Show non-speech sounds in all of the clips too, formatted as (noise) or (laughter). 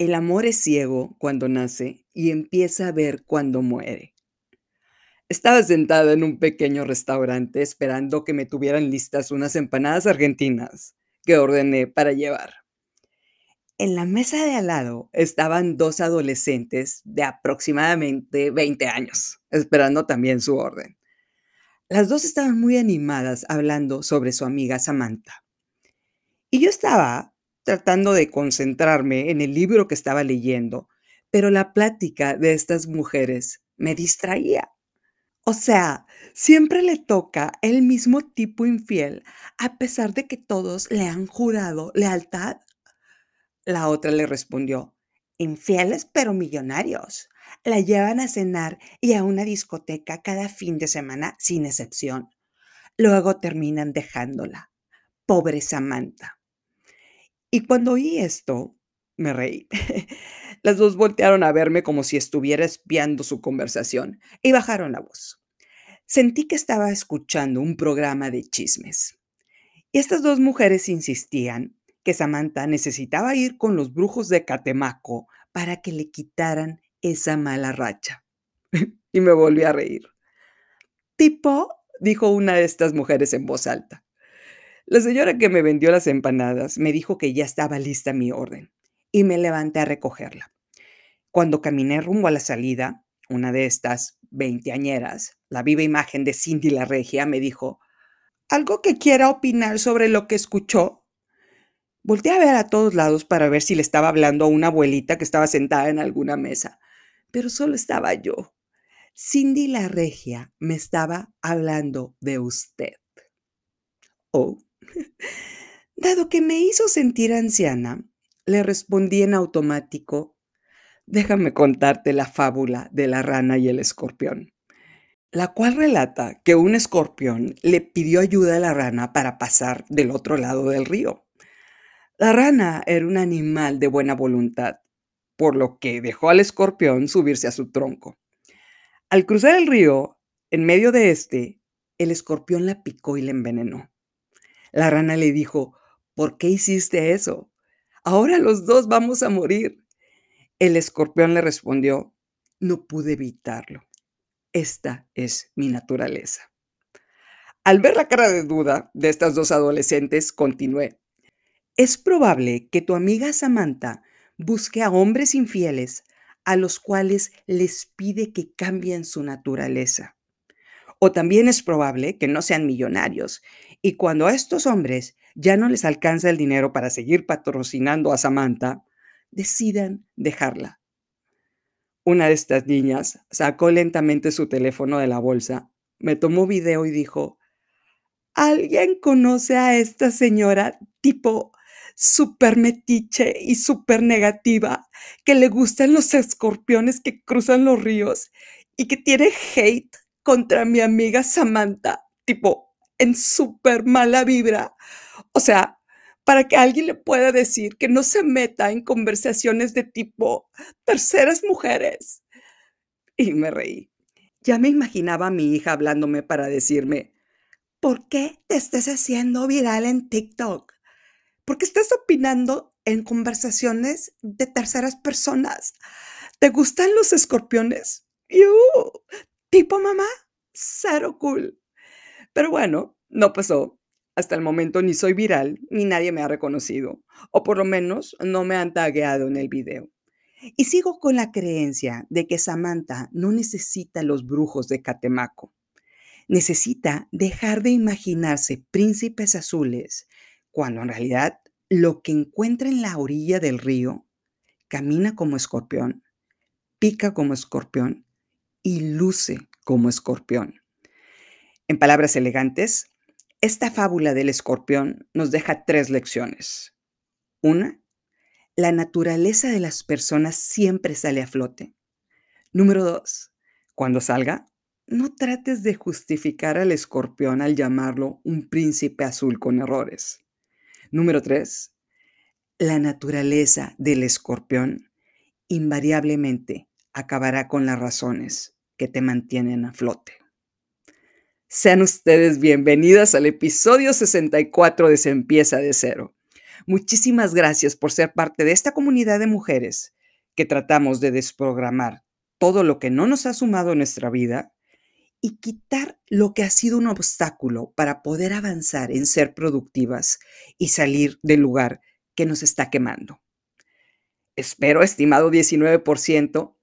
El amor es ciego cuando nace y empieza a ver cuando muere. Estaba sentada en un pequeño restaurante esperando que me tuvieran listas unas empanadas argentinas que ordené para llevar. En la mesa de al lado estaban dos adolescentes de aproximadamente 20 años, esperando también su orden. Las dos estaban muy animadas hablando sobre su amiga Samantha. Y yo estaba tratando de concentrarme en el libro que estaba leyendo, pero la plática de estas mujeres me distraía. O sea, siempre le toca el mismo tipo infiel, a pesar de que todos le han jurado lealtad. La otra le respondió, infieles pero millonarios. La llevan a cenar y a una discoteca cada fin de semana sin excepción. Luego terminan dejándola. Pobre Samantha. Y cuando oí esto, me reí. (laughs) Las dos voltearon a verme como si estuviera espiando su conversación y bajaron la voz. Sentí que estaba escuchando un programa de chismes. Y estas dos mujeres insistían que Samantha necesitaba ir con los brujos de Catemaco para que le quitaran esa mala racha. (laughs) y me volví a reír. Tipo, dijo una de estas mujeres en voz alta. La señora que me vendió las empanadas me dijo que ya estaba lista mi orden y me levanté a recogerla. Cuando caminé rumbo a la salida, una de estas veinteañeras, la viva imagen de Cindy la Regia, me dijo, ¿algo que quiera opinar sobre lo que escuchó? Volté a ver a todos lados para ver si le estaba hablando a una abuelita que estaba sentada en alguna mesa, pero solo estaba yo. Cindy la Regia me estaba hablando de usted. Oh, (laughs) Dado que me hizo sentir anciana, le respondí en automático, déjame contarte la fábula de la rana y el escorpión, la cual relata que un escorpión le pidió ayuda a la rana para pasar del otro lado del río. La rana era un animal de buena voluntad, por lo que dejó al escorpión subirse a su tronco. Al cruzar el río, en medio de este, el escorpión la picó y la envenenó. La rana le dijo, ¿por qué hiciste eso? Ahora los dos vamos a morir. El escorpión le respondió, no pude evitarlo. Esta es mi naturaleza. Al ver la cara de duda de estas dos adolescentes, continué. Es probable que tu amiga Samantha busque a hombres infieles a los cuales les pide que cambien su naturaleza. O también es probable que no sean millonarios y cuando a estos hombres ya no les alcanza el dinero para seguir patrocinando a Samantha, decidan dejarla. Una de estas niñas sacó lentamente su teléfono de la bolsa, me tomó video y dijo, ¿alguien conoce a esta señora tipo súper metiche y súper negativa, que le gustan los escorpiones que cruzan los ríos y que tiene hate contra mi amiga Samantha, tipo en súper mala vibra. O sea, para que alguien le pueda decir que no se meta en conversaciones de tipo terceras mujeres. Y me reí. Ya me imaginaba a mi hija hablándome para decirme, ¿por qué te estás haciendo viral en TikTok? ¿Por qué estás opinando en conversaciones de terceras personas? ¿Te gustan los escorpiones? ¡Yu! ¿Tipo mamá? Cero cool. Pero bueno, no pasó. Hasta el momento ni soy viral, ni nadie me ha reconocido, o por lo menos no me han tagueado en el video. Y sigo con la creencia de que Samantha no necesita los brujos de Catemaco. Necesita dejar de imaginarse príncipes azules, cuando en realidad lo que encuentra en la orilla del río camina como escorpión, pica como escorpión y luce como escorpión. En palabras elegantes, esta fábula del escorpión nos deja tres lecciones. Una, la naturaleza de las personas siempre sale a flote. Número dos, cuando salga, no trates de justificar al escorpión al llamarlo un príncipe azul con errores. Número tres, la naturaleza del escorpión invariablemente acabará con las razones que te mantienen a flote. Sean ustedes bienvenidas al episodio 64 de Se empieza de cero. Muchísimas gracias por ser parte de esta comunidad de mujeres que tratamos de desprogramar todo lo que no nos ha sumado en nuestra vida y quitar lo que ha sido un obstáculo para poder avanzar en ser productivas y salir del lugar que nos está quemando. Espero, estimado 19%,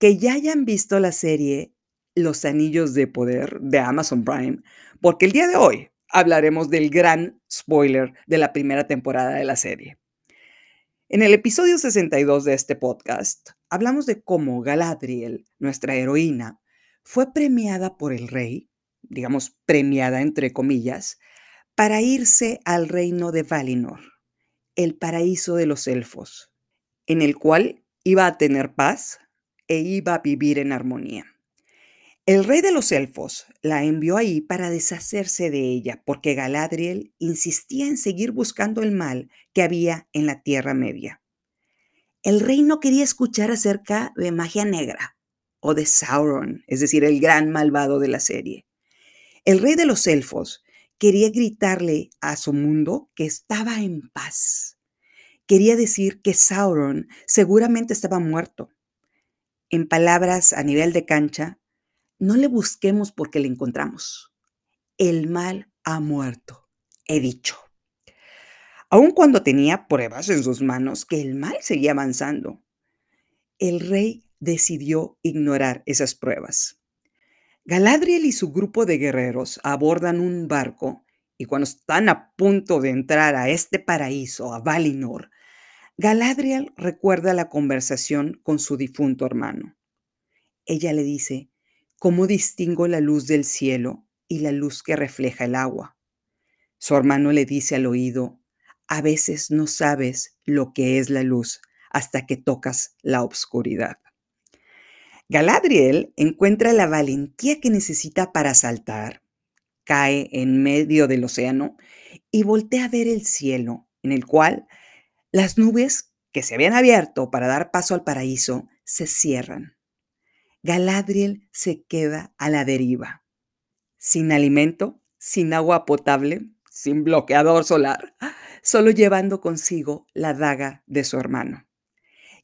que ya hayan visto la serie Los Anillos de Poder de Amazon Prime, porque el día de hoy hablaremos del gran spoiler de la primera temporada de la serie. En el episodio 62 de este podcast, hablamos de cómo Galadriel, nuestra heroína, fue premiada por el rey, digamos premiada entre comillas, para irse al reino de Valinor, el paraíso de los elfos, en el cual iba a tener paz e iba a vivir en armonía. El rey de los elfos la envió ahí para deshacerse de ella, porque Galadriel insistía en seguir buscando el mal que había en la Tierra Media. El rey no quería escuchar acerca de magia negra o de Sauron, es decir, el gran malvado de la serie. El rey de los elfos quería gritarle a su mundo que estaba en paz. Quería decir que Sauron seguramente estaba muerto. En palabras a nivel de cancha, no le busquemos porque le encontramos. El mal ha muerto, he dicho. Aun cuando tenía pruebas en sus manos que el mal seguía avanzando, el rey decidió ignorar esas pruebas. Galadriel y su grupo de guerreros abordan un barco y cuando están a punto de entrar a este paraíso, a Valinor, Galadriel recuerda la conversación con su difunto hermano. Ella le dice, ¿Cómo distingo la luz del cielo y la luz que refleja el agua? Su hermano le dice al oído, a veces no sabes lo que es la luz hasta que tocas la oscuridad. Galadriel encuentra la valentía que necesita para saltar, cae en medio del océano y voltea a ver el cielo, en el cual las nubes que se habían abierto para dar paso al paraíso se cierran. Galadriel se queda a la deriva, sin alimento, sin agua potable, sin bloqueador solar, solo llevando consigo la daga de su hermano.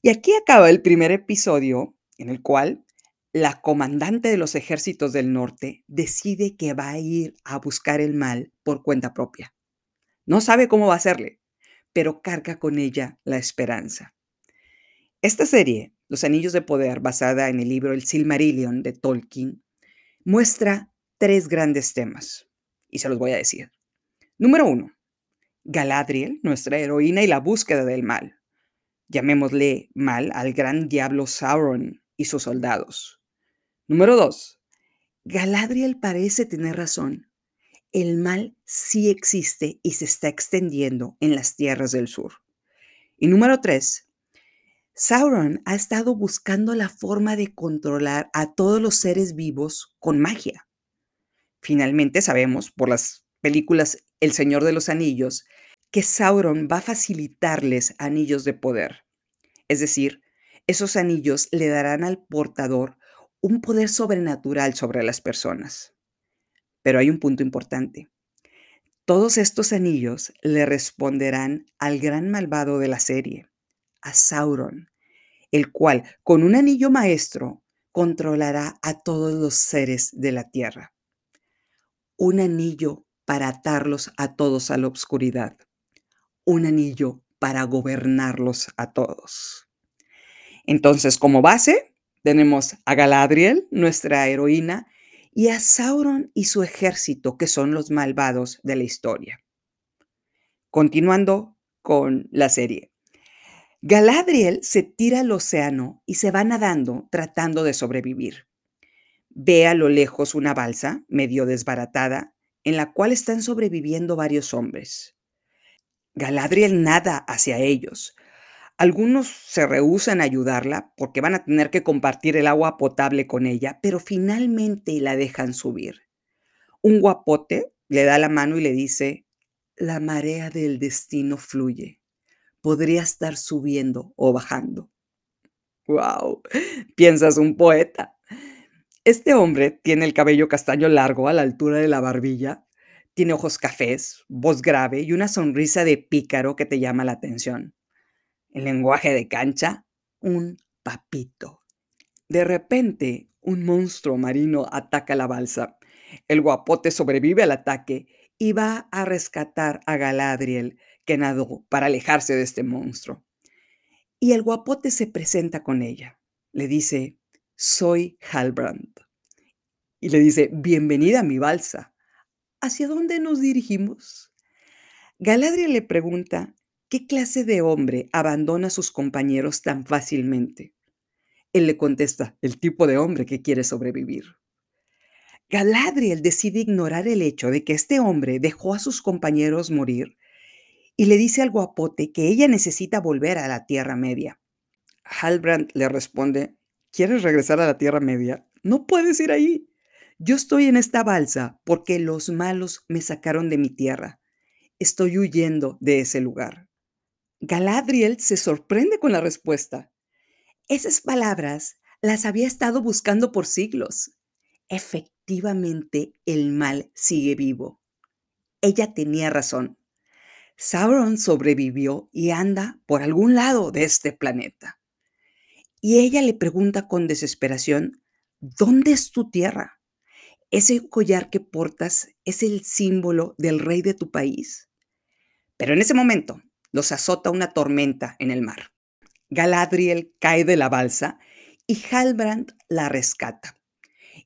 Y aquí acaba el primer episodio en el cual la comandante de los ejércitos del norte decide que va a ir a buscar el mal por cuenta propia. No sabe cómo va a hacerle, pero carga con ella la esperanza. Esta serie los Anillos de Poder, basada en el libro El Silmarillion de Tolkien, muestra tres grandes temas, y se los voy a decir. Número uno, Galadriel, nuestra heroína y la búsqueda del mal. Llamémosle mal al gran diablo Sauron y sus soldados. Número dos, Galadriel parece tener razón. El mal sí existe y se está extendiendo en las tierras del sur. Y número tres, Sauron ha estado buscando la forma de controlar a todos los seres vivos con magia. Finalmente sabemos por las películas El Señor de los Anillos que Sauron va a facilitarles anillos de poder. Es decir, esos anillos le darán al portador un poder sobrenatural sobre las personas. Pero hay un punto importante. Todos estos anillos le responderán al gran malvado de la serie, a Sauron, el cual con un anillo maestro controlará a todos los seres de la tierra. Un anillo para atarlos a todos a la oscuridad. Un anillo para gobernarlos a todos. Entonces, como base, tenemos a Galadriel, nuestra heroína, y a Sauron y su ejército, que son los malvados de la historia. Continuando con la serie. Galadriel se tira al océano y se va nadando tratando de sobrevivir. Ve a lo lejos una balsa, medio desbaratada, en la cual están sobreviviendo varios hombres. Galadriel nada hacia ellos. Algunos se rehúsan a ayudarla porque van a tener que compartir el agua potable con ella, pero finalmente la dejan subir. Un guapote le da la mano y le dice, la marea del destino fluye podría estar subiendo o bajando. ¡Wow! Piensas un poeta. Este hombre tiene el cabello castaño largo a la altura de la barbilla, Tiene ojos cafés, voz grave y una sonrisa de pícaro que te llama la atención. En lenguaje de cancha, un papito. De repente, un monstruo marino ataca la balsa. El guapote sobrevive al ataque y va a rescatar a Galadriel, que nadó para alejarse de este monstruo. Y el guapote se presenta con ella. Le dice, soy Halbrand. Y le dice, bienvenida a mi balsa. ¿Hacia dónde nos dirigimos? Galadriel le pregunta ¿Qué clase de hombre abandona a sus compañeros tan fácilmente? Él le contesta, el tipo de hombre que quiere sobrevivir. Galadriel decide ignorar el hecho de que este hombre dejó a sus compañeros morir y le dice al guapote que ella necesita volver a la Tierra Media. Halbrand le responde, ¿quieres regresar a la Tierra Media? No puedes ir ahí. Yo estoy en esta balsa porque los malos me sacaron de mi tierra. Estoy huyendo de ese lugar. Galadriel se sorprende con la respuesta. Esas palabras las había estado buscando por siglos. Efectivamente, el mal sigue vivo. Ella tenía razón. Sauron sobrevivió y anda por algún lado de este planeta. Y ella le pregunta con desesperación, ¿dónde es tu tierra? ¿Ese collar que portas es el símbolo del rey de tu país? Pero en ese momento, los azota una tormenta en el mar. Galadriel cae de la balsa y Halbrand la rescata.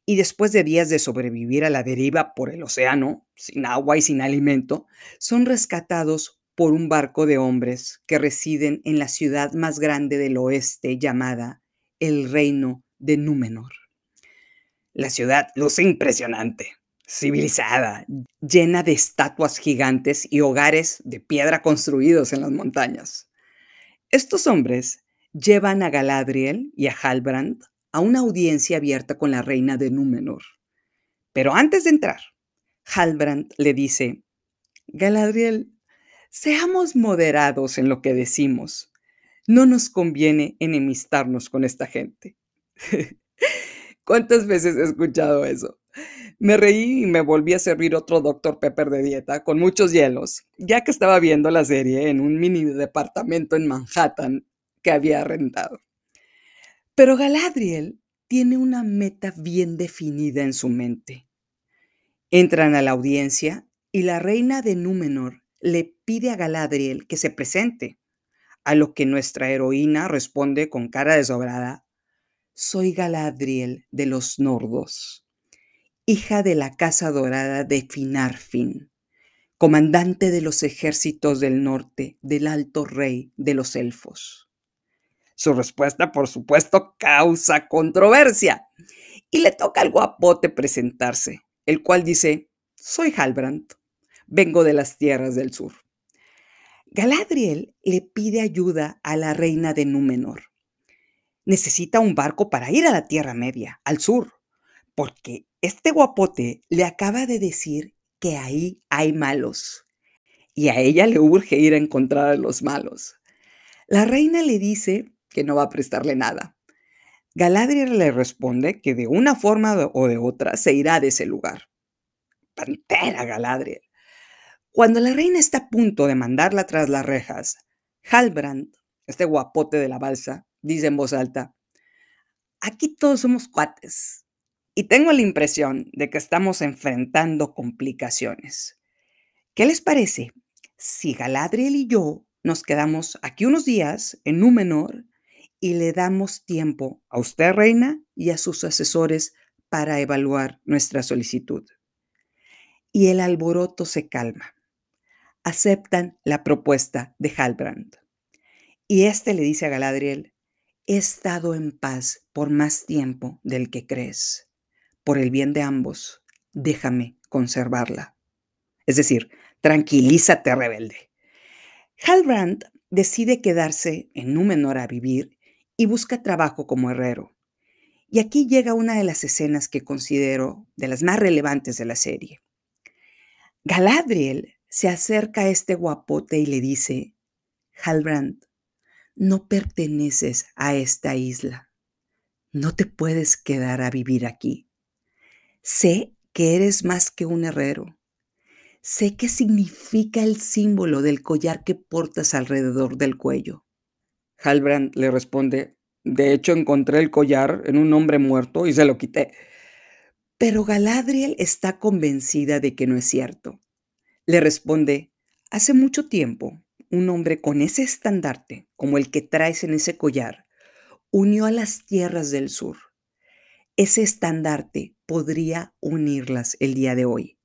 Y después de días de sobrevivir a la deriva por el océano, sin agua y sin alimento, son rescatados por un barco de hombres que residen en la ciudad más grande del oeste llamada el Reino de Númenor. La ciudad luce impresionante civilizada, llena de estatuas gigantes y hogares de piedra construidos en las montañas. Estos hombres llevan a Galadriel y a Halbrand a una audiencia abierta con la reina de Númenor. Pero antes de entrar, Halbrand le dice, Galadriel, seamos moderados en lo que decimos. No nos conviene enemistarnos con esta gente. (laughs) ¿Cuántas veces he escuchado eso? Me reí y me volví a servir otro Dr. Pepper de dieta con muchos hielos, ya que estaba viendo la serie en un mini departamento en Manhattan que había rentado. Pero Galadriel tiene una meta bien definida en su mente. Entran a la audiencia y la reina de Númenor le pide a Galadriel que se presente, a lo que nuestra heroína responde con cara desobrada, soy Galadriel de los Nordos hija de la Casa Dorada de Finarfin, comandante de los ejércitos del norte del alto rey de los elfos. Su respuesta, por supuesto, causa controversia y le toca al guapote presentarse, el cual dice, soy Halbrand, vengo de las tierras del sur. Galadriel le pide ayuda a la reina de Númenor. Necesita un barco para ir a la Tierra Media, al sur, porque este guapote le acaba de decir que ahí hay malos y a ella le urge ir a encontrar a los malos. La reina le dice que no va a prestarle nada. Galadriel le responde que de una forma o de otra se irá de ese lugar. Pantera Galadriel. Cuando la reina está a punto de mandarla tras las rejas, Halbrand, este guapote de la balsa, dice en voz alta, aquí todos somos cuates. Y tengo la impresión de que estamos enfrentando complicaciones. ¿Qué les parece si Galadriel y yo nos quedamos aquí unos días en Númenor y le damos tiempo a usted, reina, y a sus asesores para evaluar nuestra solicitud? Y el alboroto se calma. Aceptan la propuesta de Halbrand. Y éste le dice a Galadriel, he estado en paz por más tiempo del que crees por el bien de ambos, déjame conservarla. Es decir, tranquilízate, rebelde. Halbrand decide quedarse en Númenor a vivir y busca trabajo como herrero. Y aquí llega una de las escenas que considero de las más relevantes de la serie. Galadriel se acerca a este guapote y le dice, Halbrand, no perteneces a esta isla. No te puedes quedar a vivir aquí. Sé que eres más que un herrero. sé qué significa el símbolo del collar que portas alrededor del cuello. Halbrand le responde, de hecho encontré el collar en un hombre muerto y se lo quité. Pero Galadriel está convencida de que no es cierto. Le responde, hace mucho tiempo, un hombre con ese estandarte, como el que traes en ese collar, unió a las tierras del sur. Ese estandarte podría unirlas el día de hoy.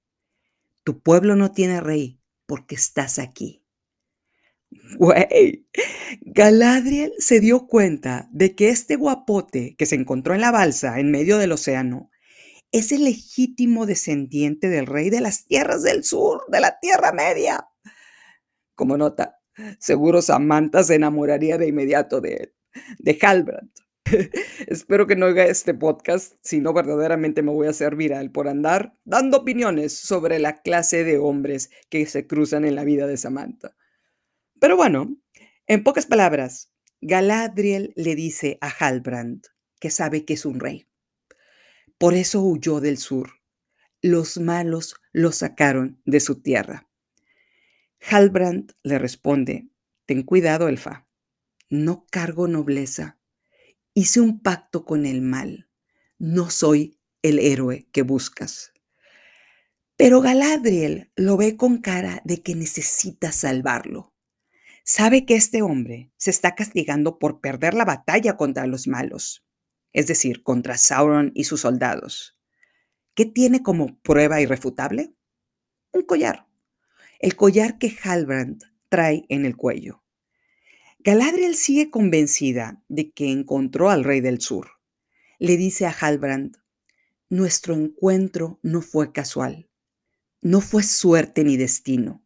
Tu pueblo no tiene rey porque estás aquí. Güey, Galadriel se dio cuenta de que este guapote que se encontró en la balsa en medio del océano es el legítimo descendiente del rey de las tierras del sur, de la Tierra Media. Como nota, seguro Samantha se enamoraría de inmediato de él, de Halbrand. (laughs) Espero que no oiga este podcast, si no verdaderamente me voy a hacer viral por andar dando opiniones sobre la clase de hombres que se cruzan en la vida de Samantha. Pero bueno, en pocas palabras, Galadriel le dice a Halbrand que sabe que es un rey. Por eso huyó del sur. Los malos lo sacaron de su tierra. Halbrand le responde, ten cuidado, elfa. No cargo nobleza. Hice un pacto con el mal. No soy el héroe que buscas. Pero Galadriel lo ve con cara de que necesita salvarlo. Sabe que este hombre se está castigando por perder la batalla contra los malos, es decir, contra Sauron y sus soldados. ¿Qué tiene como prueba irrefutable? Un collar. El collar que Halbrand trae en el cuello. Galadriel sigue convencida de que encontró al rey del sur. Le dice a Halbrand, nuestro encuentro no fue casual, no fue suerte ni destino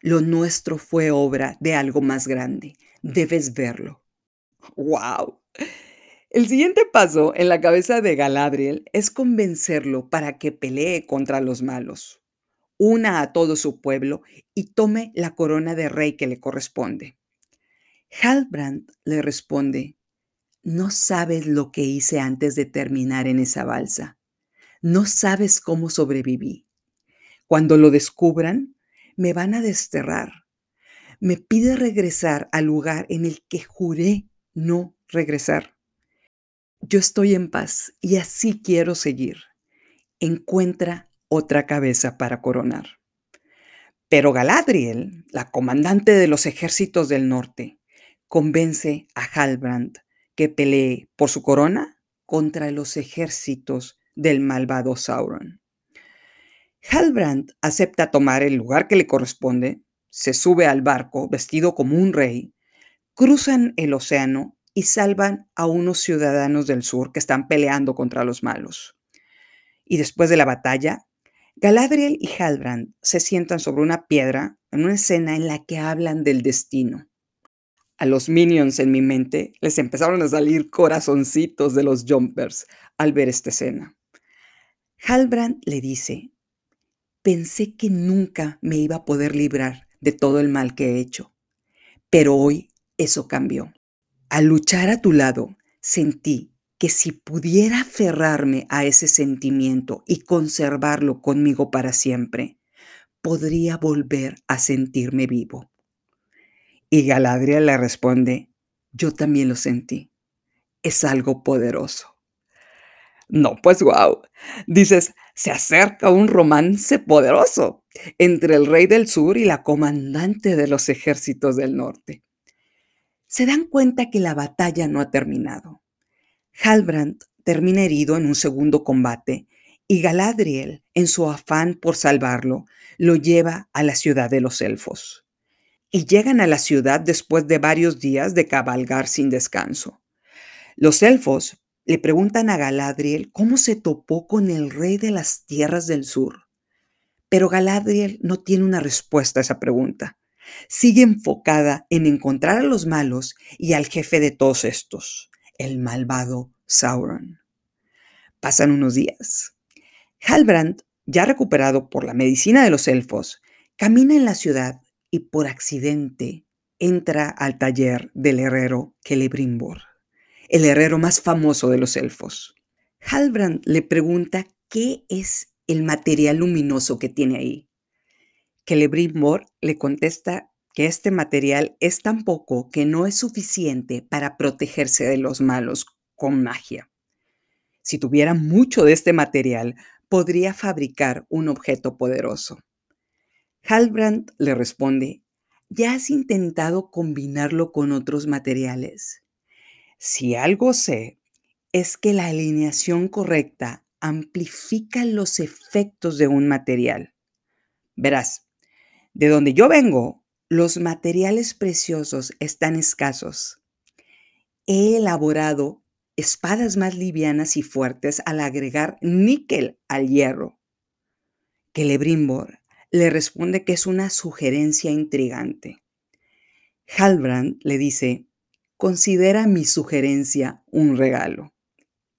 lo nuestro fue obra de algo más grande. Debes verlo. ¡Wow! El siguiente paso en la cabeza de Galadriel es convencerlo para que pelee contra los malos, una a todo su pueblo y tome la corona de rey que le corresponde. Halbrand le responde, no sabes lo que hice antes de terminar en esa balsa. No sabes cómo sobreviví. Cuando lo descubran, me van a desterrar. Me pide regresar al lugar en el que juré no regresar. Yo estoy en paz y así quiero seguir. Encuentra otra cabeza para coronar. Pero Galadriel, la comandante de los ejércitos del norte, convence a Halbrand que pelee por su corona contra los ejércitos del malvado Sauron. Halbrand acepta tomar el lugar que le corresponde, se sube al barco vestido como un rey, cruzan el océano y salvan a unos ciudadanos del sur que están peleando contra los malos. Y después de la batalla, Galadriel y Halbrand se sientan sobre una piedra en una escena en la que hablan del destino. A los minions en mi mente les empezaron a salir corazoncitos de los jumpers al ver esta escena. Halbrand le dice Pensé que nunca me iba a poder librar de todo el mal que he hecho, pero hoy eso cambió. Al luchar a tu lado, sentí que si pudiera aferrarme a ese sentimiento y conservarlo conmigo para siempre, podría volver a sentirme vivo. Y Galadriel le responde, yo también lo sentí. Es algo poderoso. No, pues wow. Dices, se acerca un romance poderoso entre el rey del sur y la comandante de los ejércitos del norte. Se dan cuenta que la batalla no ha terminado. Halbrand termina herido en un segundo combate y Galadriel, en su afán por salvarlo, lo lleva a la ciudad de los elfos. Y llegan a la ciudad después de varios días de cabalgar sin descanso. Los elfos le preguntan a Galadriel cómo se topó con el rey de las tierras del sur. Pero Galadriel no tiene una respuesta a esa pregunta. Sigue enfocada en encontrar a los malos y al jefe de todos estos, el malvado Sauron. Pasan unos días. Halbrand, ya recuperado por la medicina de los elfos, camina en la ciudad y por accidente entra al taller del herrero Celebrimbor el herrero más famoso de los elfos. Halbrand le pregunta qué es el material luminoso que tiene ahí. Celebrimbor le contesta que este material es tan poco que no es suficiente para protegerse de los malos con magia. Si tuviera mucho de este material, podría fabricar un objeto poderoso. Halbrand le responde, ¿ya has intentado combinarlo con otros materiales? Si algo sé, es que la alineación correcta amplifica los efectos de un material. Verás, de donde yo vengo, los materiales preciosos están escasos. He elaborado espadas más livianas y fuertes al agregar níquel al hierro. Celebrimbor le responde que es una sugerencia intrigante. Halbrand le dice, considera mi sugerencia un regalo.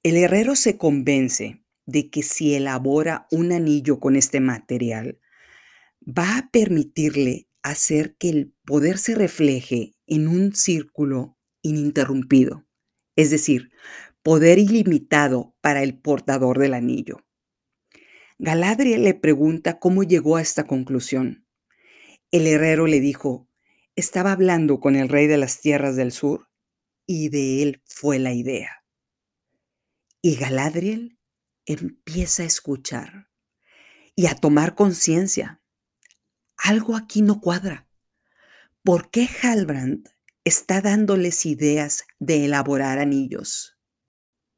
El herrero se convence de que si elabora un anillo con este material, va a permitirle hacer que el poder se refleje en un círculo ininterrumpido es decir, poder ilimitado para el portador del anillo. Galadriel le pregunta cómo llegó a esta conclusión. El herrero le dijo, estaba hablando con el rey de las tierras del sur y de él fue la idea. Y Galadriel empieza a escuchar y a tomar conciencia. Algo aquí no cuadra. ¿Por qué Halbrand está dándoles ideas de elaborar anillos.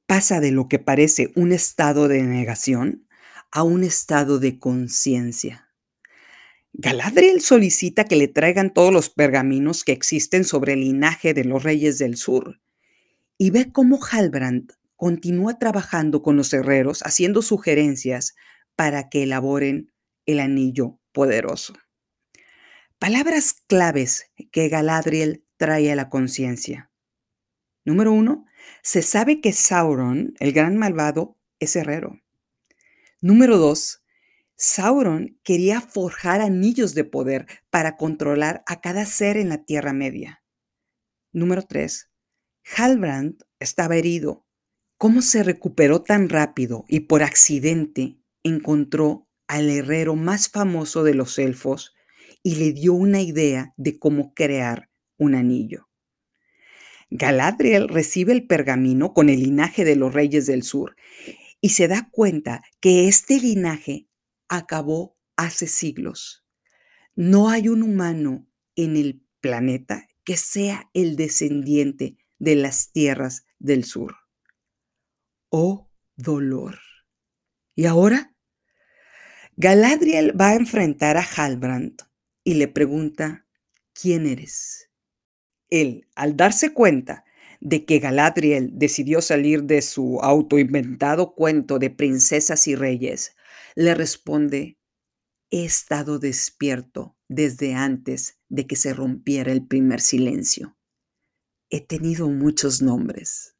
Pasa de lo que parece un estado de negación a un estado de conciencia. Galadriel solicita que le traigan todos los pergaminos que existen sobre el linaje de los reyes del sur y ve cómo Halbrand continúa trabajando con los herreros haciendo sugerencias para que elaboren el anillo poderoso. Palabras claves que Galadriel trae a la conciencia. Número uno, se sabe que Sauron, el gran malvado, es herrero. Número dos, Sauron quería forjar anillos de poder para controlar a cada ser en la Tierra Media. Número tres, Halbrand estaba herido. ¿Cómo se recuperó tan rápido y por accidente encontró al herrero más famoso de los elfos y le dio una idea de cómo crear un anillo. Galadriel recibe el pergamino con el linaje de los reyes del sur y se da cuenta que este linaje acabó hace siglos. No hay un humano en el planeta que sea el descendiente de las tierras del sur. Oh dolor. ¿Y ahora? Galadriel va a enfrentar a Halbrand y le pregunta, ¿quién eres? Él, al darse cuenta de que Galadriel decidió salir de su autoinventado cuento de princesas y reyes, le responde, he estado despierto desde antes de que se rompiera el primer silencio. He tenido muchos nombres.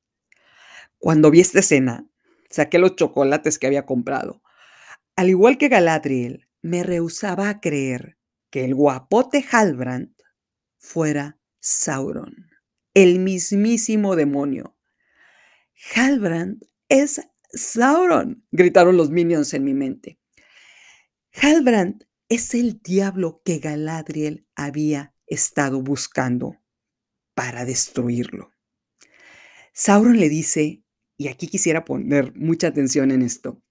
Cuando vi esta escena, saqué los chocolates que había comprado. Al igual que Galadriel, me rehusaba a creer que el guapote Halbrand fuera Sauron, el mismísimo demonio. Halbrand es Sauron, gritaron los minions en mi mente. Halbrand es el diablo que Galadriel había estado buscando para destruirlo. Sauron le dice, y aquí quisiera poner mucha atención en esto,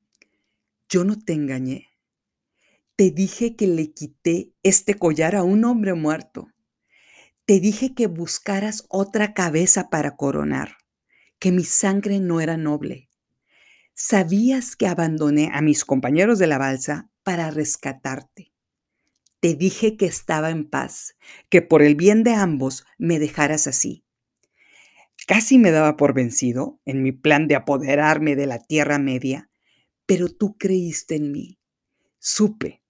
yo no te engañé. Te dije que le quité este collar a un hombre muerto. Te dije que buscaras otra cabeza para coronar, que mi sangre no era noble. Sabías que abandoné a mis compañeros de la balsa para rescatarte. Te dije que estaba en paz, que por el bien de ambos me dejaras así. Casi me daba por vencido en mi plan de apoderarme de la Tierra Media, pero tú creíste en mí. Supe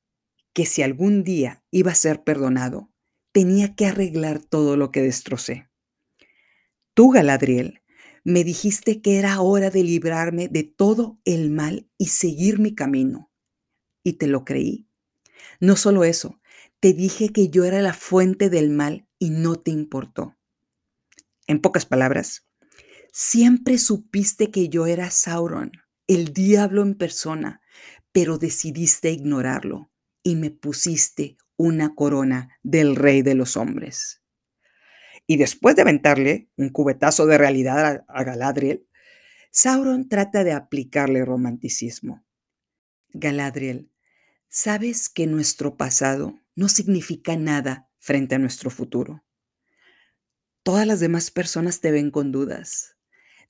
que si algún día iba a ser perdonado, tenía que arreglar todo lo que destrocé. Tú, Galadriel, me dijiste que era hora de librarme de todo el mal y seguir mi camino. Y te lo creí. No solo eso, te dije que yo era la fuente del mal y no te importó. En pocas palabras, siempre supiste que yo era Sauron, el diablo en persona, pero decidiste ignorarlo y me pusiste una corona del rey de los hombres. Y después de aventarle un cubetazo de realidad a, Galadriel, Sauron trata de aplicarle romanticismo. Galadriel, sabes que nuestro pasado no significa nada frente a nuestro futuro. Todas las demás personas te ven con dudas.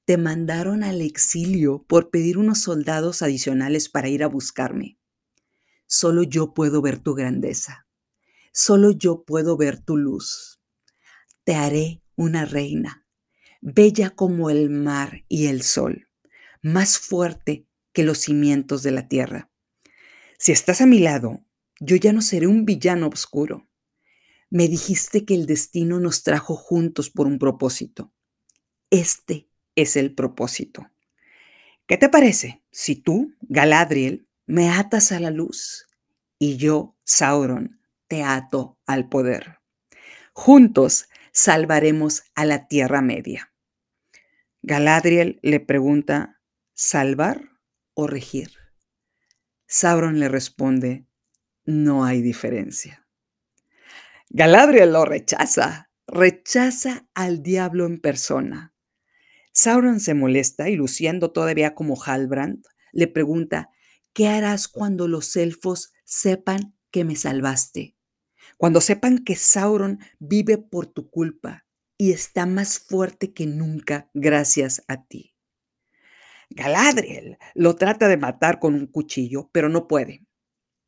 Te mandaron al exilio por pedir unos soldados adicionales para ir a buscarme. Solo yo puedo ver tu grandeza. Solo yo puedo ver tu luz. Te haré una reina, bella como el mar y el sol, más fuerte que los cimientos de la tierra. Si estás a mi lado, yo ya no seré un villano oscuro. Me dijiste que el destino nos trajo juntos por un propósito. Este es el propósito. ¿Qué te parece si tú, Galadriel, me atas a la luz y yo, Sauron, te ato al poder. Juntos salvaremos a la Tierra Media. Galadriel le pregunta, ¿salvar o regir? Sauron le responde, no hay diferencia. Galadriel lo rechaza, rechaza al diablo en persona. Sauron se molesta y luciendo todavía como Halbrand, le pregunta, ¿qué harás cuando los elfos sepan que me salvaste? Cuando sepan que Sauron vive por tu culpa y está más fuerte que nunca gracias a ti. Galadriel lo trata de matar con un cuchillo, pero no puede.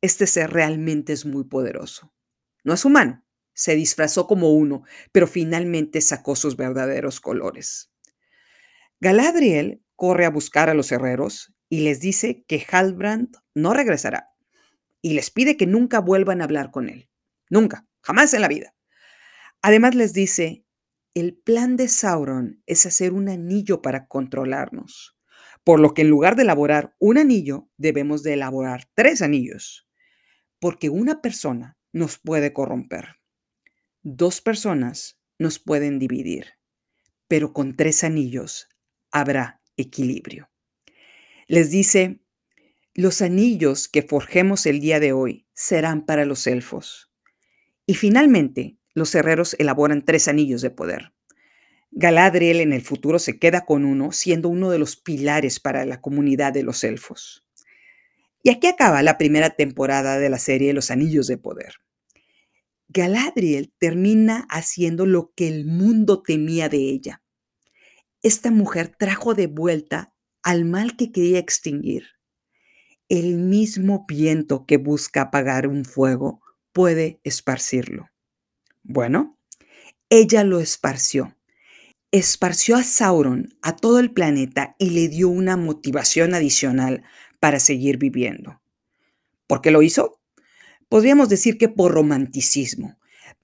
Este ser realmente es muy poderoso. No es humano, se disfrazó como uno, pero finalmente sacó sus verdaderos colores. Galadriel corre a buscar a los herreros y les dice que Halbrand no regresará y les pide que nunca vuelvan a hablar con él. Nunca, jamás en la vida. Además les dice, el plan de Sauron es hacer un anillo para controlarnos, por lo que en lugar de elaborar un anillo, debemos de elaborar tres anillos, porque una persona nos puede corromper, dos personas nos pueden dividir, pero con tres anillos habrá equilibrio. Les dice, los anillos que forjemos el día de hoy serán para los elfos y finalmente, los herreros elaboran tres anillos de poder. Galadriel en el futuro se queda con uno, siendo uno de los pilares para la comunidad de los elfos. Y aquí acaba la primera temporada de la serie Los Anillos de Poder. Galadriel termina haciendo lo que el mundo temía de ella. Esta mujer trajo de vuelta al mal que quería extinguir. El mismo viento que busca apagar un fuego puede esparcirlo. Bueno, ella lo esparció. Esparció a Sauron a todo el planeta y le dio una motivación adicional para seguir viviendo. ¿Por qué lo hizo? Podríamos decir que por romanticismo,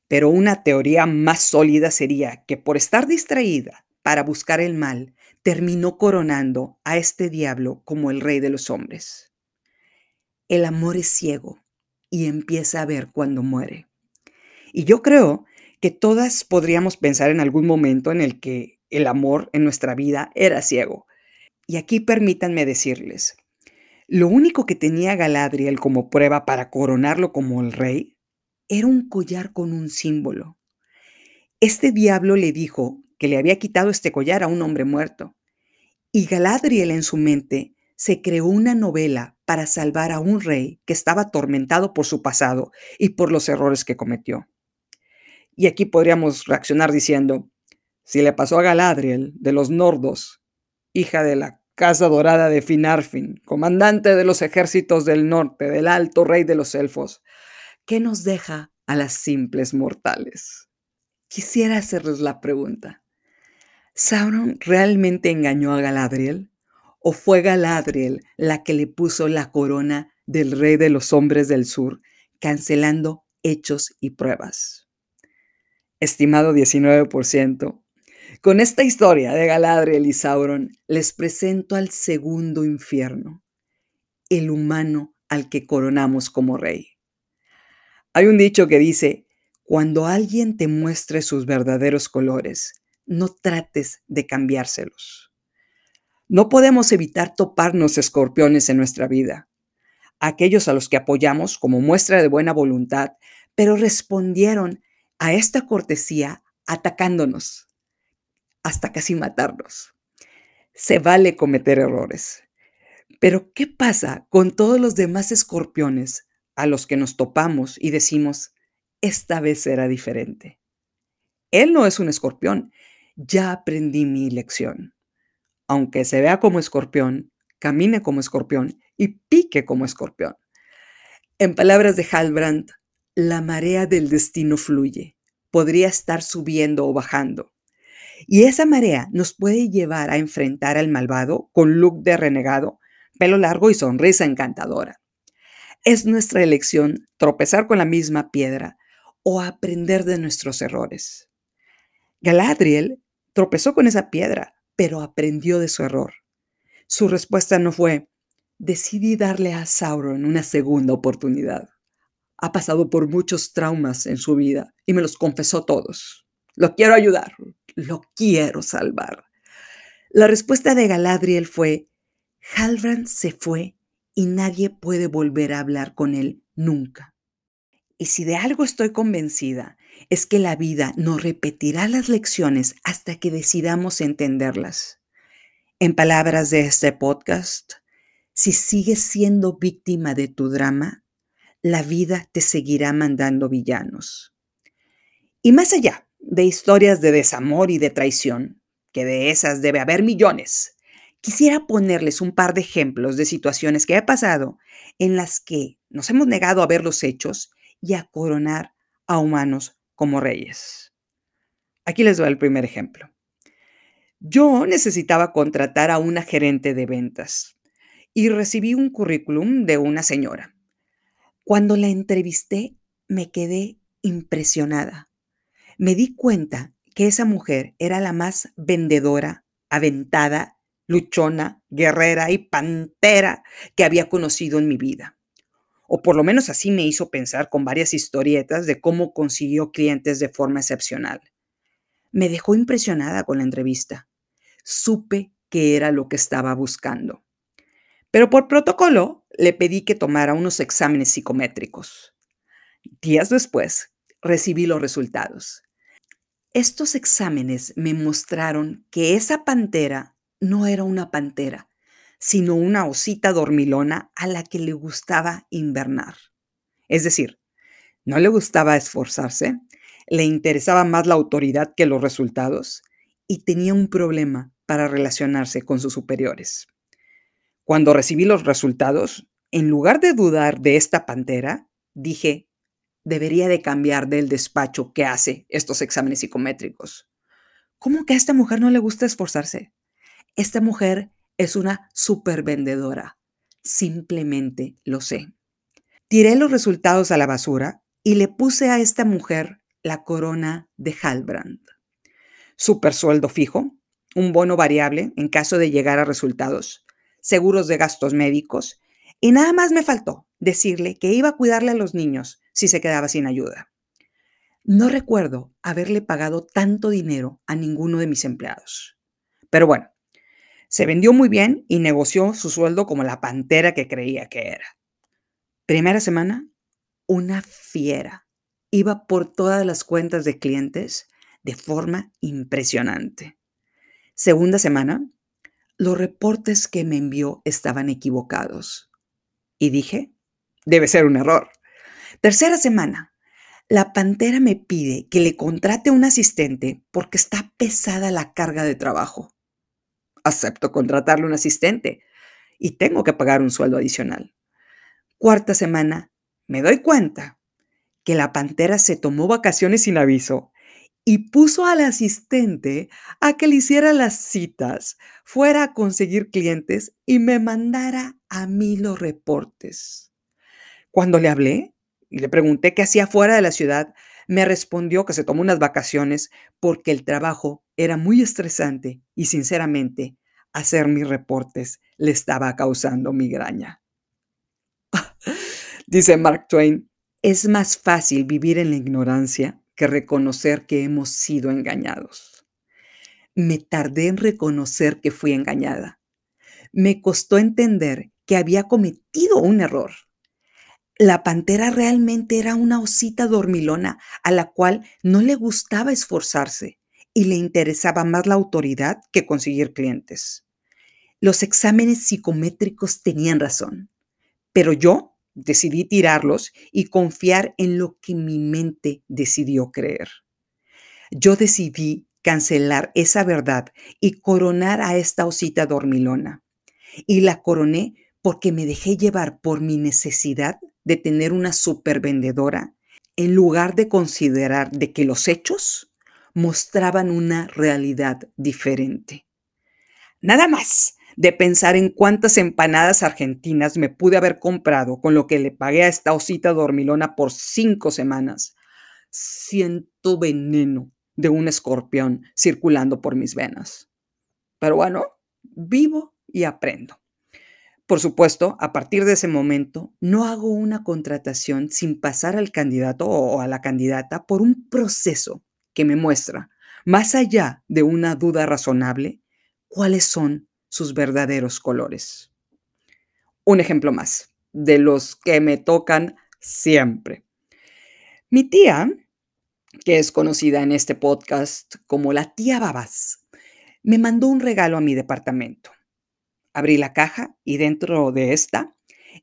pero una teoría más sólida sería que por estar distraída para buscar el mal, terminó coronando a este diablo como el rey de los hombres. El amor es ciego y empieza a ver cuando muere. Y yo creo que todas podríamos pensar en algún momento en el que el amor en nuestra vida era ciego. Y aquí permítanme decirles, lo único que tenía Galadriel como prueba para coronarlo como el rey era un collar con un símbolo. Este diablo le dijo que le había quitado este collar a un hombre muerto. Y Galadriel en su mente se creó una novela para salvar a un rey que estaba atormentado por su pasado y por los errores que cometió. Y aquí podríamos reaccionar diciendo, si le pasó a Galadriel de los Nordos, hija de la Casa Dorada de Finarfin, comandante de los ejércitos del norte, del alto rey de los elfos, ¿qué nos deja a las simples mortales? Quisiera hacerles la pregunta. ¿Sauron realmente engañó a Galadriel? ¿O fue Galadriel la que le puso la corona del rey de los hombres del sur, cancelando hechos y pruebas? Estimado 19%, con esta historia de Galadriel y Sauron les presento al segundo infierno, el humano al que coronamos como rey. Hay un dicho que dice, cuando alguien te muestre sus verdaderos colores, no trates de cambiárselos. No podemos evitar toparnos escorpiones en nuestra vida. Aquellos a los que apoyamos como muestra de buena voluntad pero respondieron a esta cortesía atacándonos hasta casi matarnos. Se vale cometer errores. Pero ¿qué pasa con todos los demás escorpiones a los que nos topamos y decimos, esta vez será diferente? Él no es un escorpión. Ya aprendí mi lección. Aunque se vea como escorpión, camine como escorpión y pique como escorpión. En palabras de Halbrand, la marea del destino fluye. Podría estar subiendo o bajando. Y esa marea nos puede llevar a enfrentar al malvado con look de renegado, pelo largo y sonrisa encantadora. Es nuestra elección tropezar con la misma piedra o aprender de nuestros errores. Galadriel tropezó con esa piedra, pero aprendió de su error. Su respuesta no fue, decidí darle a Sauron una segunda oportunidad. Ha pasado por muchos traumas en su vida y me los confesó todos. Lo quiero ayudar, lo quiero salvar. La respuesta de Galadriel fue, Halbrand se fue y nadie puede volver a hablar con él nunca. Y si de algo estoy convencida, es que la vida nos repetirá las lecciones hasta que decidamos entenderlas. En palabras de este podcast, si sigues siendo víctima de tu drama, la vida te seguirá mandando villanos. Y más allá de historias de desamor y de traición, que de esas debe haber millones, quisiera ponerles un par de ejemplos de situaciones que he pasado en las que nos hemos negado a ver los hechos y a coronar a humanos como reyes. Aquí les doy el primer ejemplo. Yo necesitaba contratar a una gerente de ventas y recibí un currículum de una señora. Cuando la entrevisté, me quedé impresionada. Me di cuenta que esa mujer era la más vendedora, aventada, luchona, guerrera y pantera que había conocido en mi vida. O por lo menos así me hizo pensar con varias historietas de cómo consiguió clientes de forma excepcional. Me dejó impresionada con la entrevista supe que era lo que estaba buscando. Pero por protocolo le pedí que tomara unos exámenes psicométricos. Días después, recibí los resultados. Estos exámenes me mostraron que esa pantera no era una pantera, sino una osita dormilona a la que le gustaba invernar. Es decir, no le gustaba esforzarse, le interesaba más la autoridad que los resultados y tenía un problema para relacionarse con sus superiores. Cuando recibí los resultados, en lugar de dudar de esta pantera, dije, debería de cambiar del despacho que hace estos exámenes psicométricos. ¿Cómo que a esta mujer no le gusta esforzarse? Esta mujer es una supervendedora. Simplemente lo sé. Tiré los resultados a la basura y le puse a esta mujer la corona de Halbrand. Super sueldo fijo, un bono variable en caso de llegar a resultados, seguros de gastos médicos, y nada más me faltó decirle que iba a cuidarle a los niños si se quedaba sin ayuda. No recuerdo haberle pagado tanto dinero a ninguno de mis empleados. Pero bueno, se vendió muy bien y negoció su sueldo como la pantera que creía que era. Primera semana, una fiera. Iba por todas las cuentas de clientes de forma impresionante. Segunda semana, los reportes que me envió estaban equivocados. Y dije, debe ser un error. Tercera semana, la pantera me pide que le contrate un asistente porque está pesada la carga de trabajo. Acepto contratarle un asistente y tengo que pagar un sueldo adicional. Cuarta semana, me doy cuenta que la pantera se tomó vacaciones sin aviso y puso al asistente a que le hiciera las citas, fuera a conseguir clientes y me mandara a mí los reportes. Cuando le hablé y le pregunté qué hacía fuera de la ciudad, me respondió que se tomó unas vacaciones porque el trabajo era muy estresante y sinceramente hacer mis reportes le estaba causando migraña. (laughs) Dice Mark Twain, es más fácil vivir en la ignorancia que reconocer que hemos sido engañados. Me tardé en reconocer que fui engañada. Me costó entender que había cometido un error. La pantera realmente era una osita dormilona a la cual no le gustaba esforzarse y le interesaba más la autoridad que conseguir clientes. Los exámenes psicométricos tenían razón, pero yo decidí tirarlos y confiar en lo que mi mente decidió creer. Yo decidí cancelar esa verdad y coronar a esta osita dormilona. Y la coroné porque me dejé llevar por mi necesidad de tener una supervendedora en lugar de considerar de que los hechos mostraban una realidad diferente. Nada más de pensar en cuántas empanadas argentinas me pude haber comprado con lo que le pagué a esta osita dormilona por cinco semanas. Siento veneno de un escorpión circulando por mis venas. Pero bueno, vivo y aprendo. Por supuesto, a partir de ese momento, no hago una contratación sin pasar al candidato o a la candidata por un proceso que me muestra, más allá de una duda razonable, cuáles son sus verdaderos colores. Un ejemplo más, de los que me tocan siempre. Mi tía, que es conocida en este podcast como la tía Babas, me mandó un regalo a mi departamento. Abrí la caja y dentro de esta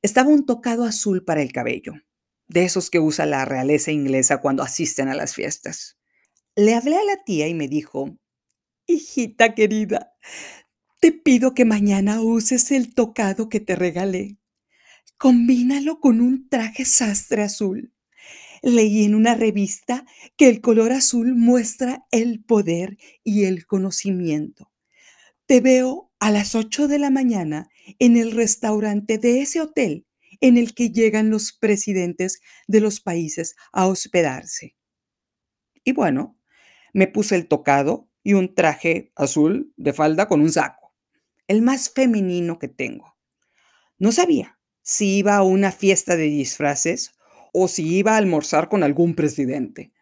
estaba un tocado azul para el cabello, de esos que usa la realeza inglesa cuando asisten a las fiestas. Le hablé a la tía y me dijo, hijita querida, te pido que mañana uses el tocado que te regalé. Combínalo con un traje sastre azul. Leí en una revista que el color azul muestra el poder y el conocimiento. Te veo a las 8 de la mañana en el restaurante de ese hotel en el que llegan los presidentes de los países a hospedarse. Y bueno, me puse el tocado y un traje azul de falda con un saco el más femenino que tengo. No sabía si iba a una fiesta de disfraces o si iba a almorzar con algún presidente.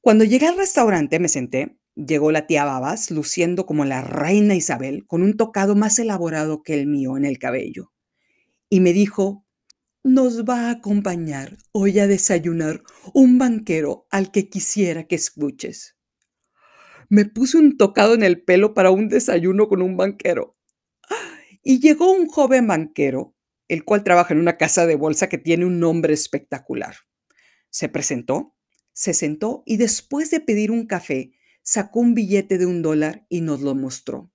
Cuando llegué al restaurante me senté, llegó la tía Babas luciendo como la reina Isabel con un tocado más elaborado que el mío en el cabello. Y me dijo, nos va a acompañar hoy a desayunar un banquero al que quisiera que escuches. Me puse un tocado en el pelo para un desayuno con un banquero. Y llegó un joven banquero, el cual trabaja en una casa de bolsa que tiene un nombre espectacular. Se presentó, se sentó y después de pedir un café, sacó un billete de un dólar y nos lo mostró.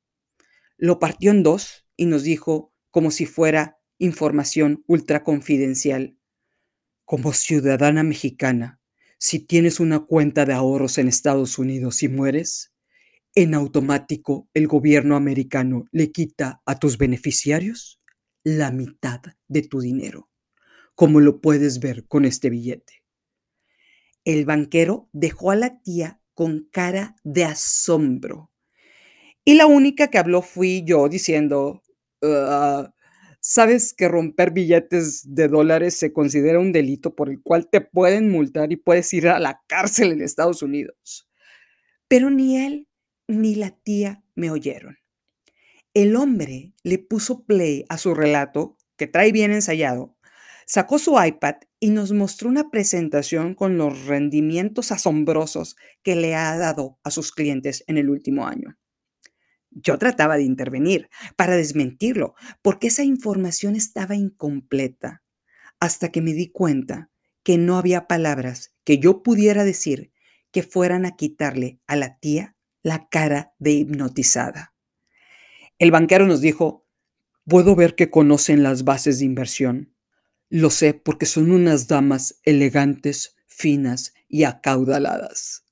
Lo partió en dos y nos dijo, como si fuera información ultra confidencial, como ciudadana mexicana, si tienes una cuenta de ahorros en Estados Unidos y mueres, en automático el gobierno americano le quita a tus beneficiarios la mitad de tu dinero, como lo puedes ver con este billete. El banquero dejó a la tía con cara de asombro. Y la única que habló fui yo diciendo, ah, ¿sabes que romper billetes de dólares se considera un delito por el cual te pueden multar y puedes ir a la cárcel en Estados Unidos? Pero ni él ni la tía me oyeron. El hombre le puso play a su relato, que trae bien ensayado, sacó su iPad y nos mostró una presentación con los rendimientos asombrosos que le ha dado a sus clientes en el último año. Yo trataba de intervenir para desmentirlo, porque esa información estaba incompleta, hasta que me di cuenta que no había palabras que yo pudiera decir que fueran a quitarle a la tía la cara de hipnotizada. El banquero nos dijo, puedo ver que conocen las bases de inversión. Lo sé porque son unas damas elegantes, finas y acaudaladas.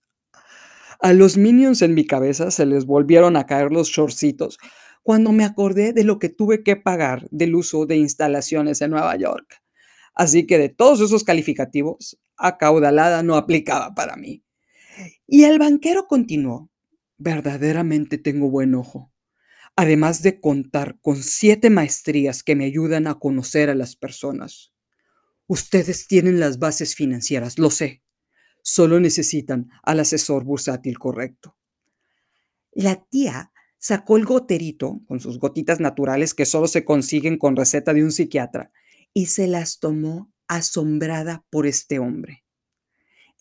A los minions en mi cabeza se les volvieron a caer los shortcitos cuando me acordé de lo que tuve que pagar del uso de instalaciones en Nueva York. Así que de todos esos calificativos, acaudalada no aplicaba para mí. Y el banquero continuó. Verdaderamente tengo buen ojo, además de contar con siete maestrías que me ayudan a conocer a las personas. Ustedes tienen las bases financieras, lo sé. Solo necesitan al asesor bursátil correcto. La tía sacó el goterito con sus gotitas naturales que solo se consiguen con receta de un psiquiatra y se las tomó asombrada por este hombre.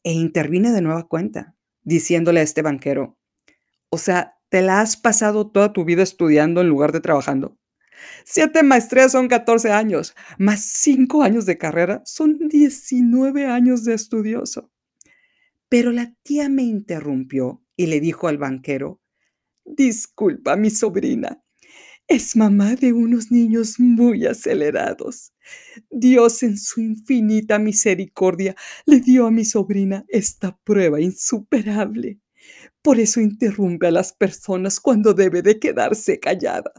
E intervine de nueva cuenta, diciéndole a este banquero, o sea, ¿te la has pasado toda tu vida estudiando en lugar de trabajando? Siete maestrías son 14 años, más cinco años de carrera son 19 años de estudioso. Pero la tía me interrumpió y le dijo al banquero, disculpa mi sobrina, es mamá de unos niños muy acelerados. Dios en su infinita misericordia le dio a mi sobrina esta prueba insuperable. Por eso interrumpe a las personas cuando debe de quedarse callada.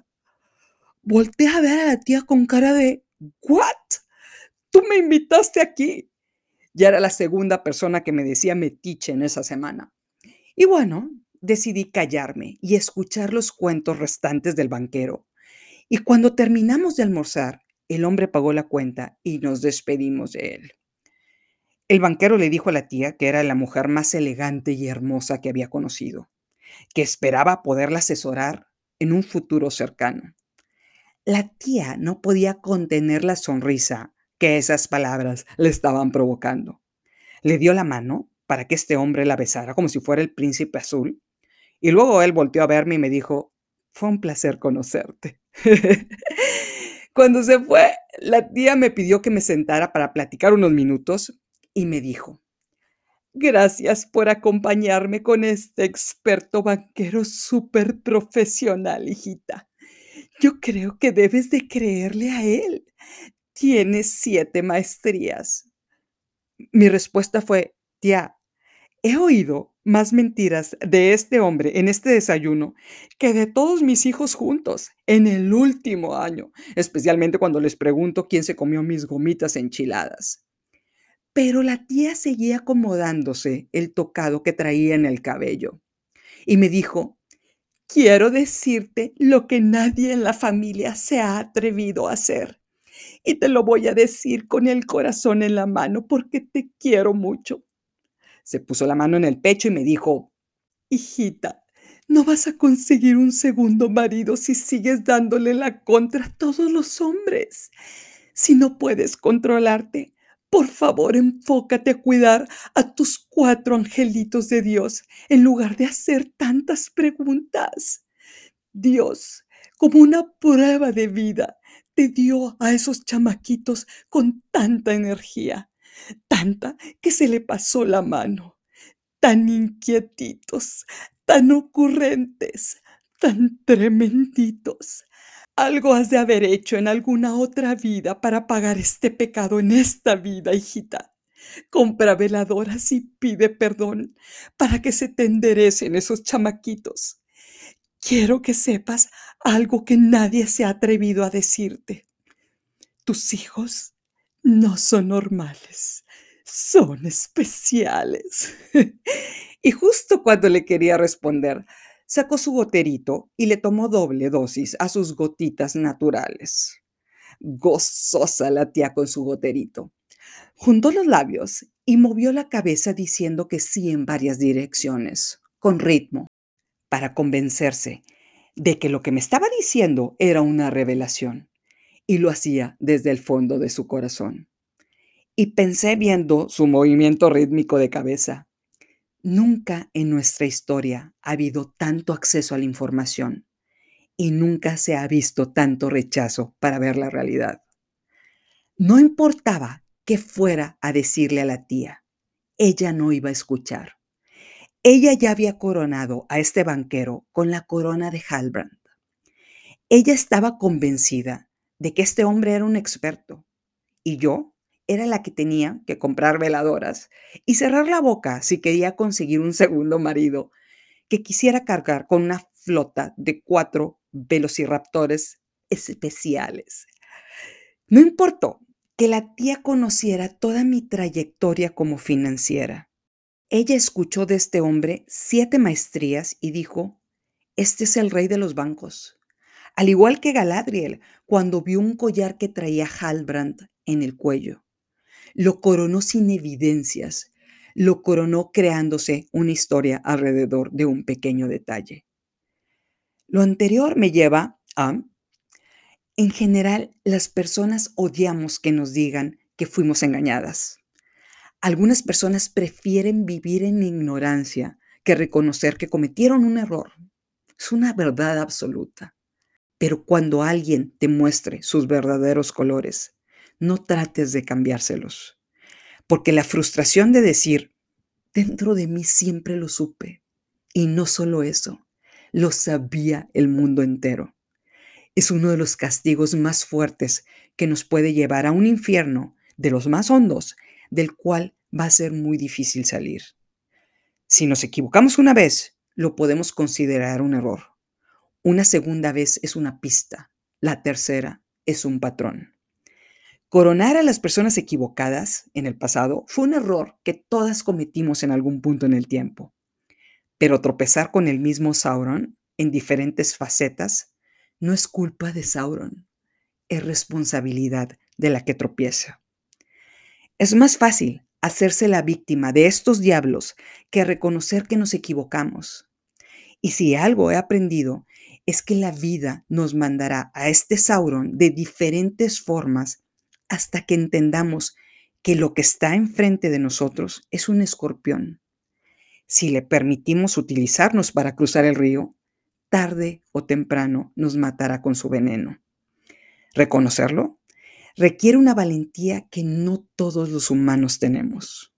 Volté a ver a la tía con cara de ¿What? Tú me invitaste aquí. Ya era la segunda persona que me decía metiche en esa semana. Y bueno, decidí callarme y escuchar los cuentos restantes del banquero. Y cuando terminamos de almorzar, el hombre pagó la cuenta y nos despedimos de él. El banquero le dijo a la tía que era la mujer más elegante y hermosa que había conocido, que esperaba poderla asesorar en un futuro cercano. La tía no podía contener la sonrisa que esas palabras le estaban provocando. Le dio la mano para que este hombre la besara como si fuera el príncipe azul y luego él volteó a verme y me dijo, fue un placer conocerte. (laughs) Cuando se fue, la tía me pidió que me sentara para platicar unos minutos y me dijo, gracias por acompañarme con este experto banquero súper profesional, hijita. Yo creo que debes de creerle a él. Tiene siete maestrías. Mi respuesta fue, tía, he oído más mentiras de este hombre en este desayuno que de todos mis hijos juntos en el último año, especialmente cuando les pregunto quién se comió mis gomitas enchiladas. Pero la tía seguía acomodándose el tocado que traía en el cabello y me dijo, quiero decirte lo que nadie en la familia se ha atrevido a hacer. Y te lo voy a decir con el corazón en la mano porque te quiero mucho se puso la mano en el pecho y me dijo, hijita, no vas a conseguir un segundo marido si sigues dándole la contra a todos los hombres. Si no puedes controlarte, por favor enfócate a cuidar a tus cuatro angelitos de Dios en lugar de hacer tantas preguntas. Dios, como una prueba de vida, te dio a esos chamaquitos con tanta energía tanta que se le pasó la mano, tan inquietitos, tan ocurrentes, tan tremenditos. Algo has de haber hecho en alguna otra vida para pagar este pecado en esta vida, hijita. Compra veladoras y pide perdón para que se te enderecen esos chamaquitos. Quiero que sepas algo que nadie se ha atrevido a decirte. Tus hijos no son normales, son especiales. (laughs) y justo cuando le quería responder, sacó su goterito y le tomó doble dosis a sus gotitas naturales. Gozosa la tía con su goterito. Juntó los labios y movió la cabeza diciendo que sí en varias direcciones, con ritmo, para convencerse de que lo que me estaba diciendo era una revelación y lo hacía desde el fondo de su corazón. Y pensé viendo su movimiento rítmico de cabeza. Nunca en nuestra historia ha habido tanto acceso a la información y nunca se ha visto tanto rechazo para ver la realidad. No importaba qué fuera a decirle a la tía, ella no iba a escuchar. Ella ya había coronado a este banquero con la corona de Halbrand. Ella estaba convencida de que este hombre era un experto y yo era la que tenía que comprar veladoras y cerrar la boca si quería conseguir un segundo marido que quisiera cargar con una flota de cuatro velociraptores especiales. No importó que la tía conociera toda mi trayectoria como financiera. Ella escuchó de este hombre siete maestrías y dijo, este es el rey de los bancos. Al igual que Galadriel, cuando vio un collar que traía Halbrand en el cuello. Lo coronó sin evidencias, lo coronó creándose una historia alrededor de un pequeño detalle. Lo anterior me lleva a, en general, las personas odiamos que nos digan que fuimos engañadas. Algunas personas prefieren vivir en ignorancia que reconocer que cometieron un error. Es una verdad absoluta. Pero cuando alguien te muestre sus verdaderos colores, no trates de cambiárselos. Porque la frustración de decir, dentro de mí siempre lo supe. Y no solo eso, lo sabía el mundo entero. Es uno de los castigos más fuertes que nos puede llevar a un infierno de los más hondos, del cual va a ser muy difícil salir. Si nos equivocamos una vez, lo podemos considerar un error. Una segunda vez es una pista. La tercera es un patrón. Coronar a las personas equivocadas en el pasado fue un error que todas cometimos en algún punto en el tiempo. Pero tropezar con el mismo Sauron en diferentes facetas no es culpa de Sauron, es responsabilidad de la que tropieza. Es más fácil hacerse la víctima de estos diablos que reconocer que nos equivocamos. Y si algo he aprendido es que la vida nos mandará a este Sauron de diferentes formas hasta que entendamos que lo que está enfrente de nosotros es un escorpión. Si le permitimos utilizarnos para cruzar el río, tarde o temprano nos matará con su veneno. Reconocerlo requiere una valentía que no todos los humanos tenemos.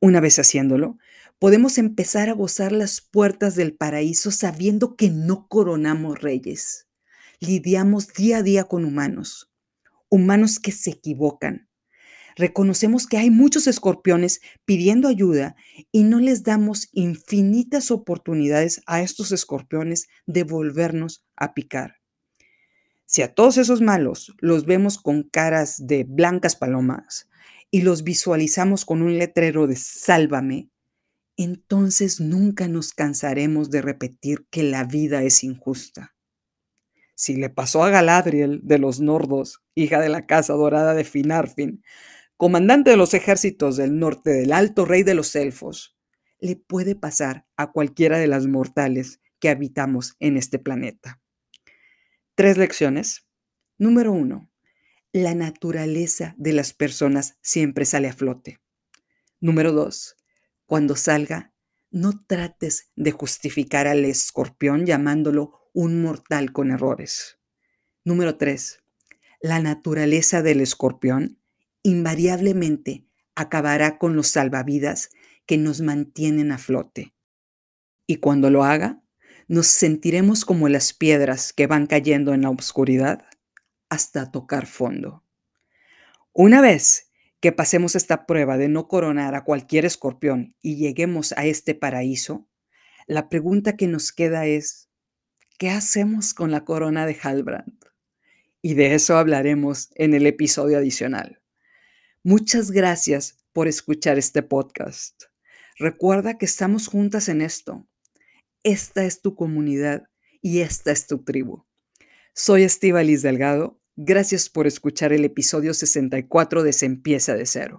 Una vez haciéndolo, podemos empezar a gozar las puertas del paraíso sabiendo que no coronamos reyes. Lidiamos día a día con humanos, humanos que se equivocan. Reconocemos que hay muchos escorpiones pidiendo ayuda y no les damos infinitas oportunidades a estos escorpiones de volvernos a picar. Si a todos esos malos los vemos con caras de blancas palomas y los visualizamos con un letrero de sálvame, entonces nunca nos cansaremos de repetir que la vida es injusta. Si le pasó a Galadriel de los Nordos, hija de la Casa Dorada de Finarfin, comandante de los ejércitos del norte del Alto Rey de los Elfos, le puede pasar a cualquiera de las mortales que habitamos en este planeta. Tres lecciones. Número uno, la naturaleza de las personas siempre sale a flote. Número dos, cuando salga, no trates de justificar al escorpión llamándolo un mortal con errores. Número 3. La naturaleza del escorpión invariablemente acabará con los salvavidas que nos mantienen a flote. Y cuando lo haga, nos sentiremos como las piedras que van cayendo en la oscuridad hasta tocar fondo. Una vez que pasemos esta prueba de no coronar a cualquier escorpión y lleguemos a este paraíso, la pregunta que nos queda es, ¿qué hacemos con la corona de Halbrand? Y de eso hablaremos en el episodio adicional. Muchas gracias por escuchar este podcast. Recuerda que estamos juntas en esto. Esta es tu comunidad y esta es tu tribu. Soy Liz Delgado Gracias por escuchar el episodio 64 de Se empieza de cero.